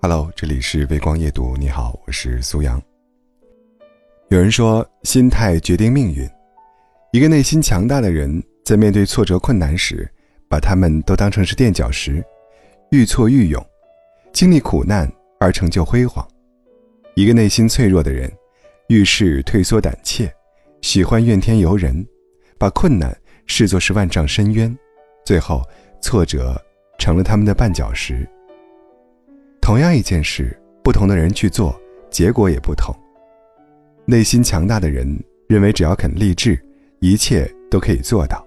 Hello，这里是微光夜读。你好，我是苏阳。有人说，心态决定命运。一个内心强大的人，在面对挫折困难时，把他们都当成是垫脚石，愈挫愈勇，经历苦难而成就辉煌。一个内心脆弱的人，遇事退缩胆怯，喜欢怨天尤人，把困难视作是万丈深渊，最后挫折成了他们的绊脚石。同样一件事，不同的人去做，结果也不同。内心强大的人认为，只要肯立志，一切都可以做到；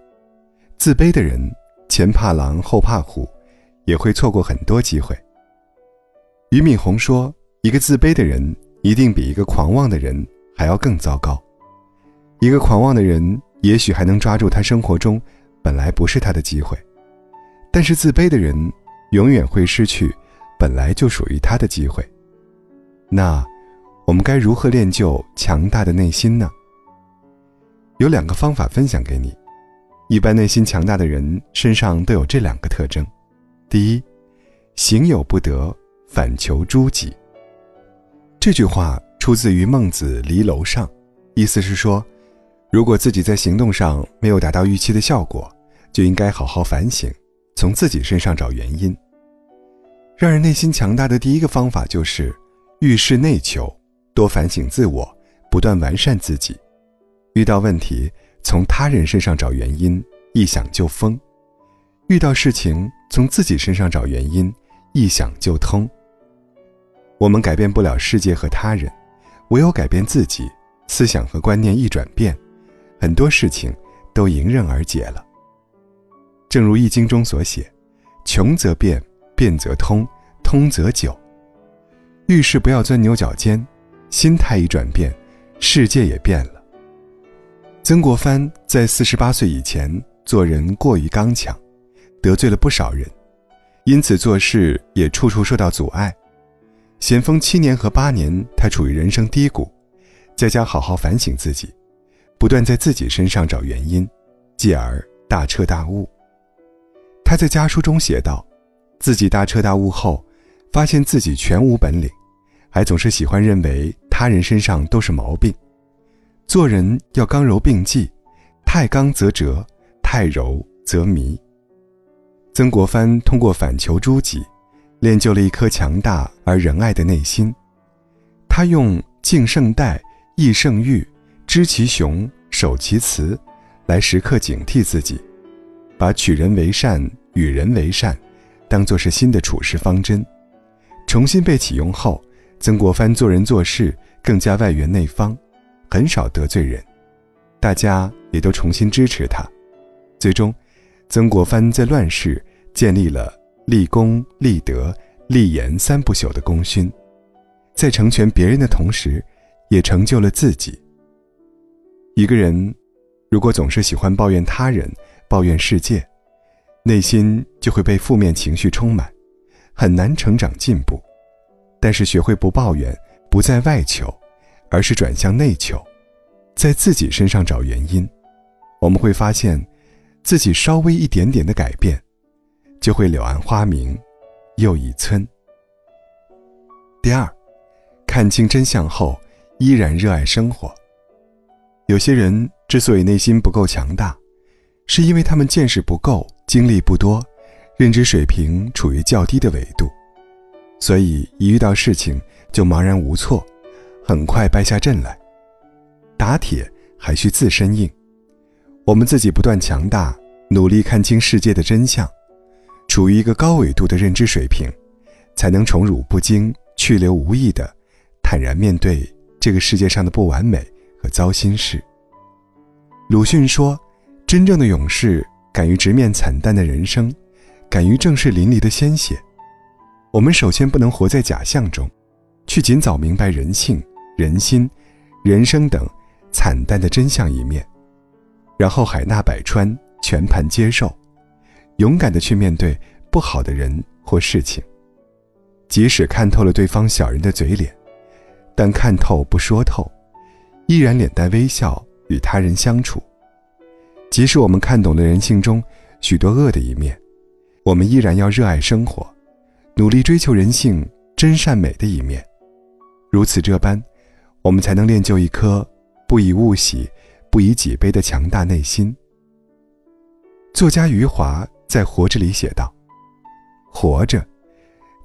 自卑的人前怕狼后怕虎，也会错过很多机会。俞敏洪说：“一个自卑的人，一定比一个狂妄的人还要更糟糕。一个狂妄的人，也许还能抓住他生活中本来不是他的机会，但是自卑的人，永远会失去。”本来就属于他的机会，那我们该如何练就强大的内心呢？有两个方法分享给你。一般内心强大的人身上都有这两个特征：第一，行有不得，反求诸己。这句话出自于《孟子·离楼上》，意思是说，如果自己在行动上没有达到预期的效果，就应该好好反省，从自己身上找原因。让人内心强大的第一个方法就是，遇事内求，多反省自我，不断完善自己。遇到问题，从他人身上找原因，一想就疯；遇到事情，从自己身上找原因，一想就通。我们改变不了世界和他人，唯有改变自己，思想和观念一转变，很多事情都迎刃而解了。正如《易经》中所写：“穷则变。”变则通，通则久。遇事不要钻牛角尖，心态一转变，世界也变了。曾国藩在四十八岁以前做人过于刚强，得罪了不少人，因此做事也处处受到阻碍。咸丰七年和八年，他处于人生低谷，在家好好反省自己，不断在自己身上找原因，继而大彻大悟。他在家书中写道。自己大彻大悟后，发现自己全无本领，还总是喜欢认为他人身上都是毛病。做人要刚柔并济，太刚则折，太柔则迷。曾国藩通过反求诸己，练就了一颗强大而仁爱的内心。他用敬胜代、义胜欲、知其雄、守其雌，来时刻警惕自己，把取人为善、与人为善。当做是新的处事方针，重新被启用后，曾国藩做人做事更加外圆内方，很少得罪人，大家也都重新支持他。最终，曾国藩在乱世建立了立功、立德、立言三不朽的功勋，在成全别人的同时，也成就了自己。一个人如果总是喜欢抱怨他人、抱怨世界，内心就会被负面情绪充满，很难成长进步。但是学会不抱怨，不在外求，而是转向内求，在自己身上找原因，我们会发现，自己稍微一点点的改变，就会柳暗花明又一村。第二，看清真相后，依然热爱生活。有些人之所以内心不够强大，是因为他们见识不够。经历不多，认知水平处于较低的维度，所以一遇到事情就茫然无措，很快败下阵来。打铁还需自身硬，我们自己不断强大，努力看清世界的真相，处于一个高维度的认知水平，才能宠辱不惊、去留无意的坦然面对这个世界上的不完美和糟心事。鲁迅说：“真正的勇士。”敢于直面惨淡的人生，敢于正视淋漓的鲜血。我们首先不能活在假象中，去尽早明白人性、人心、人生等惨淡的真相一面，然后海纳百川，全盘接受，勇敢的去面对不好的人或事情。即使看透了对方小人的嘴脸，但看透不说透，依然脸带微笑与他人相处。即使我们看懂了人性中许多恶的一面，我们依然要热爱生活，努力追求人性真善美的一面。如此这般，我们才能练就一颗不以物喜、不以己悲的强大内心。作家余华在《活着》里写道：“活着，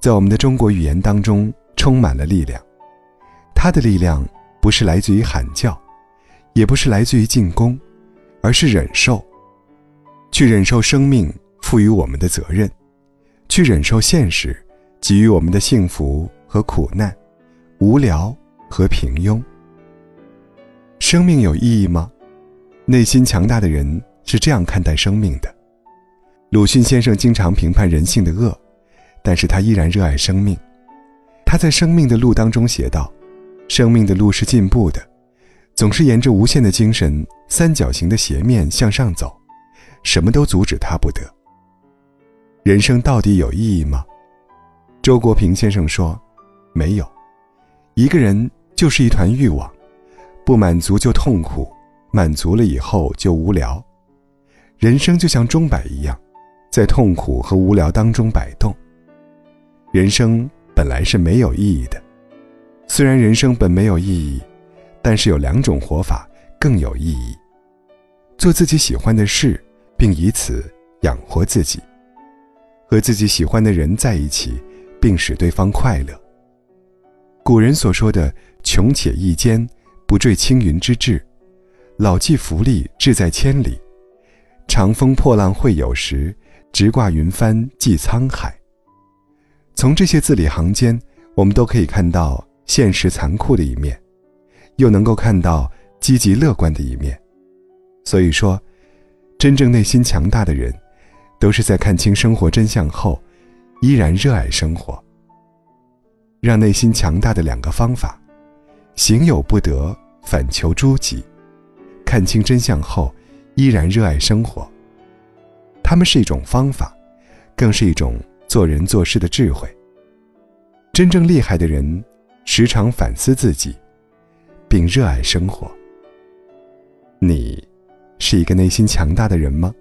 在我们的中国语言当中充满了力量。它的力量不是来自于喊叫，也不是来自于进攻，而是忍受。去忍受生命赋予我们的责任，去忍受现实给予我们的幸福和苦难，无聊和平庸。生命有意义吗？内心强大的人。”是这样看待生命的。鲁迅先生经常评判人性的恶，但是他依然热爱生命。他在生命的路当中写道：“生命的路是进步的，总是沿着无限的精神三角形的斜面向上走，什么都阻止他不得。”人生到底有意义吗？周国平先生说：“没有。一个人就是一团欲望，不满足就痛苦，满足了以后就无聊。”人生就像钟摆一样，在痛苦和无聊当中摆动。人生本来是没有意义的，虽然人生本没有意义，但是有两种活法更有意义：做自己喜欢的事，并以此养活自己；和自己喜欢的人在一起，并使对方快乐。古人所说的“穷且益坚，不坠青云之志；老骥伏枥，志在千里。”长风破浪会有时，直挂云帆济沧海。从这些字里行间，我们都可以看到现实残酷的一面，又能够看到积极乐观的一面。所以说，真正内心强大的人，都是在看清生活真相后，依然热爱生活。让内心强大的两个方法：行有不得，反求诸己。看清真相后。依然热爱生活。他们是一种方法，更是一种做人做事的智慧。真正厉害的人，时常反思自己，并热爱生活。你，是一个内心强大的人吗？